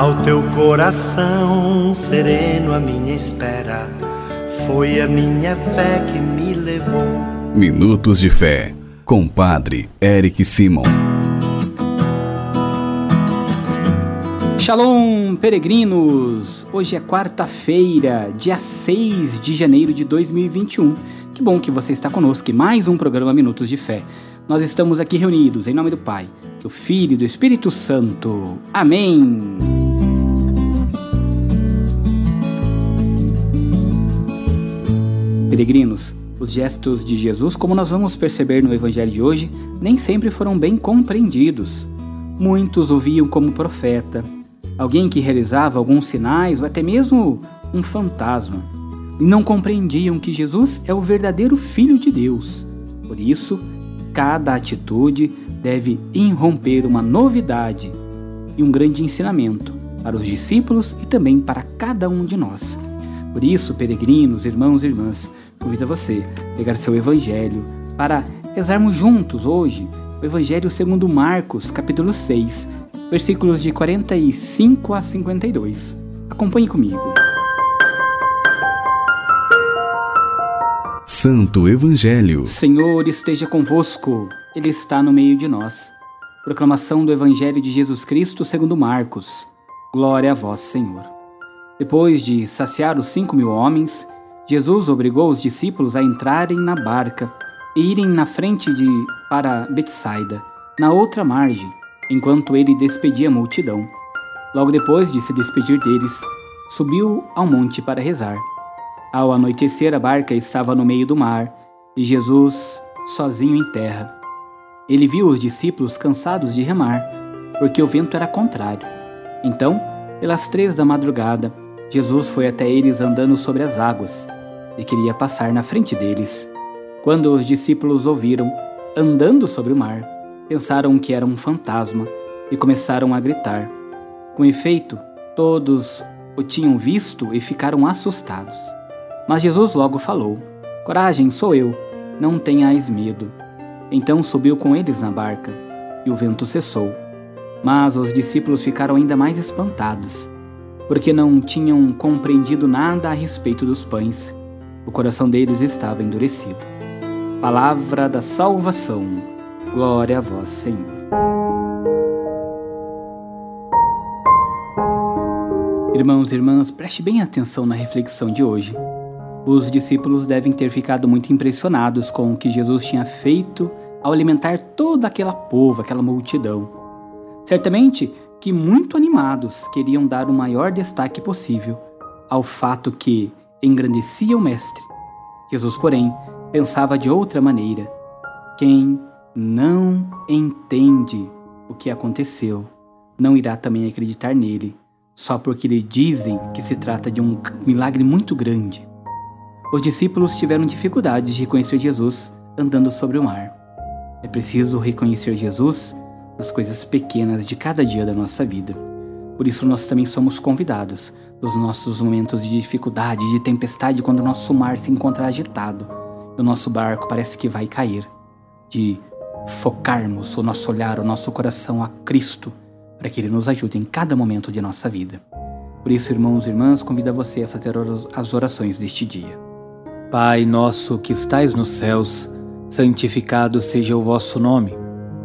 Ao teu coração sereno, a minha espera foi a minha fé que me levou. Minutos de Fé, com Padre Eric Simon. Shalom, peregrinos! Hoje é quarta-feira, dia 6 de janeiro de 2021. Que bom que você está conosco em mais um programa Minutos de Fé. Nós estamos aqui reunidos em nome do Pai, do Filho e do Espírito Santo. Amém! Peregrinos, os gestos de Jesus, como nós vamos perceber no Evangelho de hoje, nem sempre foram bem compreendidos. Muitos o viam como profeta, alguém que realizava alguns sinais ou até mesmo um fantasma. E não compreendiam que Jesus é o verdadeiro Filho de Deus. Por isso, cada atitude deve irromper uma novidade e um grande ensinamento para os discípulos e também para cada um de nós. Por isso, peregrinos, irmãos e irmãs, convido você a pegar seu evangelho para rezarmos juntos hoje o Evangelho segundo Marcos, capítulo 6, versículos de 45 a 52. Acompanhe comigo. Santo Evangelho. Senhor esteja convosco, Ele está no meio de nós. Proclamação do Evangelho de Jesus Cristo segundo Marcos. Glória a vós, Senhor. Depois de saciar os cinco mil homens, Jesus obrigou os discípulos a entrarem na barca e irem na frente de para Betsaida, na outra margem, enquanto ele despedia a multidão. Logo depois de se despedir deles, subiu ao monte para rezar. Ao anoitecer, a barca estava no meio do mar e Jesus sozinho em terra. Ele viu os discípulos cansados de remar, porque o vento era contrário. Então, pelas três da madrugada, Jesus foi até eles andando sobre as águas e queria passar na frente deles. Quando os discípulos ouviram, andando sobre o mar, pensaram que era um fantasma e começaram a gritar. Com efeito, todos o tinham visto e ficaram assustados. Mas Jesus logo falou: Coragem, sou eu, não tenhais medo. Então subiu com eles na barca, e o vento cessou. Mas os discípulos ficaram ainda mais espantados, porque não tinham compreendido nada a respeito dos pães o coração deles estava endurecido. Palavra da salvação. Glória a vós, Senhor. Irmãos e irmãs, preste bem atenção na reflexão de hoje. Os discípulos devem ter ficado muito impressionados com o que Jesus tinha feito ao alimentar toda aquela povo, aquela multidão. Certamente que muito animados queriam dar o maior destaque possível ao fato que engrandecia o Mestre. Jesus, porém, pensava de outra maneira. Quem não entende o que aconteceu não irá também acreditar nele, só porque lhe dizem que se trata de um milagre muito grande. Os discípulos tiveram dificuldade de reconhecer Jesus andando sobre o mar. É preciso reconhecer Jesus nas coisas pequenas de cada dia da nossa vida. Por isso, nós também somos convidados, nos nossos momentos de dificuldade, de tempestade, quando o nosso mar se encontra agitado e o nosso barco parece que vai cair, de focarmos o nosso olhar, o nosso coração a Cristo, para que Ele nos ajude em cada momento de nossa vida. Por isso, irmãos e irmãs, convido você a fazer as orações deste dia. Pai nosso que estais nos céus, santificado seja o vosso nome.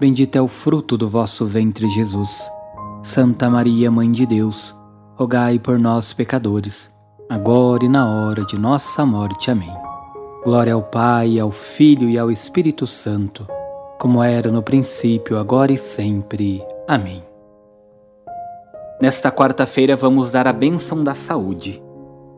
bendito é o fruto do vosso ventre, Jesus. Santa Maria, Mãe de Deus, rogai por nós, pecadores, agora e na hora de nossa morte. Amém. Glória ao Pai, ao Filho e ao Espírito Santo, como era no princípio, agora e sempre. Amém. Nesta quarta-feira vamos dar a bênção da saúde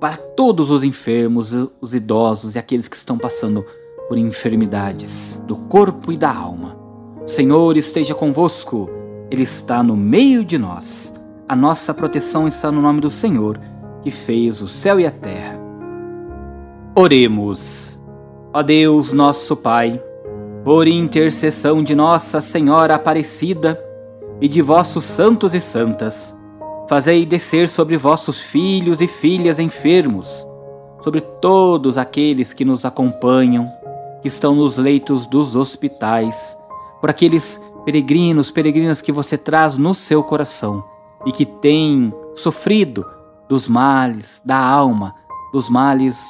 para todos os enfermos, os idosos e aqueles que estão passando por enfermidades do corpo e da alma. O Senhor esteja convosco, Ele está no meio de nós. A nossa proteção está no nome do Senhor, que fez o céu e a terra. Oremos. Ó Deus, nosso Pai, por intercessão de Nossa Senhora Aparecida e de vossos santos e santas, fazei descer sobre vossos filhos e filhas enfermos, sobre todos aqueles que nos acompanham, que estão nos leitos dos hospitais, por aqueles peregrinos, peregrinas que você traz no seu coração e que têm sofrido dos males da alma, dos males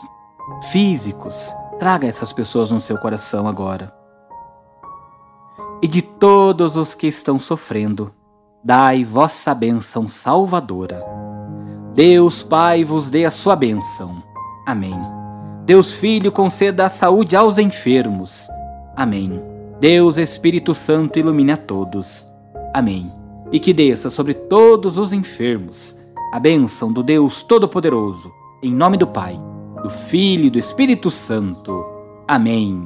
físicos. Traga essas pessoas no seu coração agora. E de todos os que estão sofrendo, dai vossa bênção salvadora. Deus Pai vos dê a sua bênção. Amém. Deus Filho conceda a saúde aos enfermos. Amém. Deus Espírito Santo ilumine a todos. Amém. E que desça sobre todos os enfermos a bênção do Deus Todo-Poderoso, em nome do Pai, do Filho e do Espírito Santo. Amém.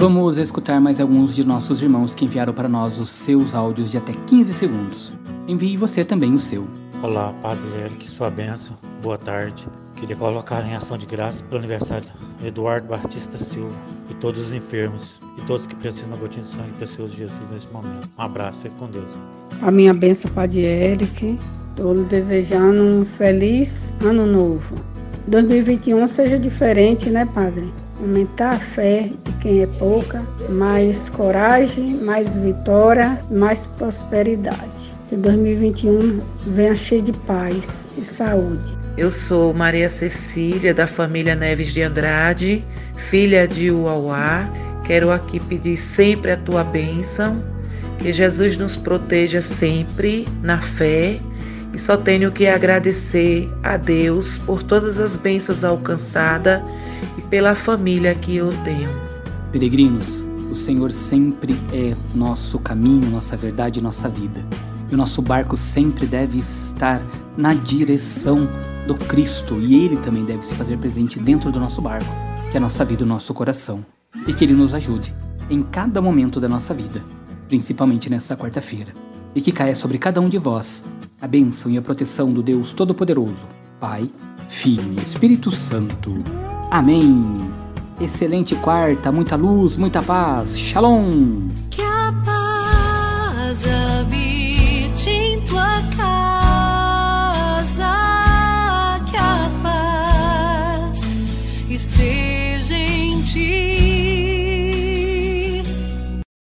Vamos escutar mais alguns de nossos irmãos que enviaram para nós os seus áudios de até 15 segundos. Envie você também o seu. Olá, Padre Eric, sua bênção, boa tarde. Queria colocar em ação de graça pelo aniversário Eduardo Batista Silva e todos os enfermos e todos que precisam da gotinha de sangue precioso de Jesus nesse momento. Um abraço, fique com Deus. A minha bênção, Padre Eric. Estou lhe desejando um feliz ano novo. 2021 seja diferente, né, Padre? Aumentar a fé de quem é pouca, mais coragem, mais vitória, mais prosperidade que 2021 venha cheio de paz e saúde. Eu sou Maria Cecília, da família Neves de Andrade, filha de Uauá. Quero aqui pedir sempre a tua bênção, que Jesus nos proteja sempre na fé. E só tenho que agradecer a Deus por todas as bênçãos alcançadas e pela família que eu tenho. Peregrinos, o Senhor sempre é nosso caminho, nossa verdade, nossa vida. E o nosso barco sempre deve estar na direção do Cristo e ele também deve se fazer presente dentro do nosso barco, que é a nossa vida, o nosso coração, e que ele nos ajude em cada momento da nossa vida, principalmente nesta quarta-feira, e que caia sobre cada um de vós a bênção e a proteção do Deus Todo-Poderoso, Pai, Filho e Espírito Santo. Amém. Excelente quarta, muita luz, muita paz. Shalom. Esteja em ti.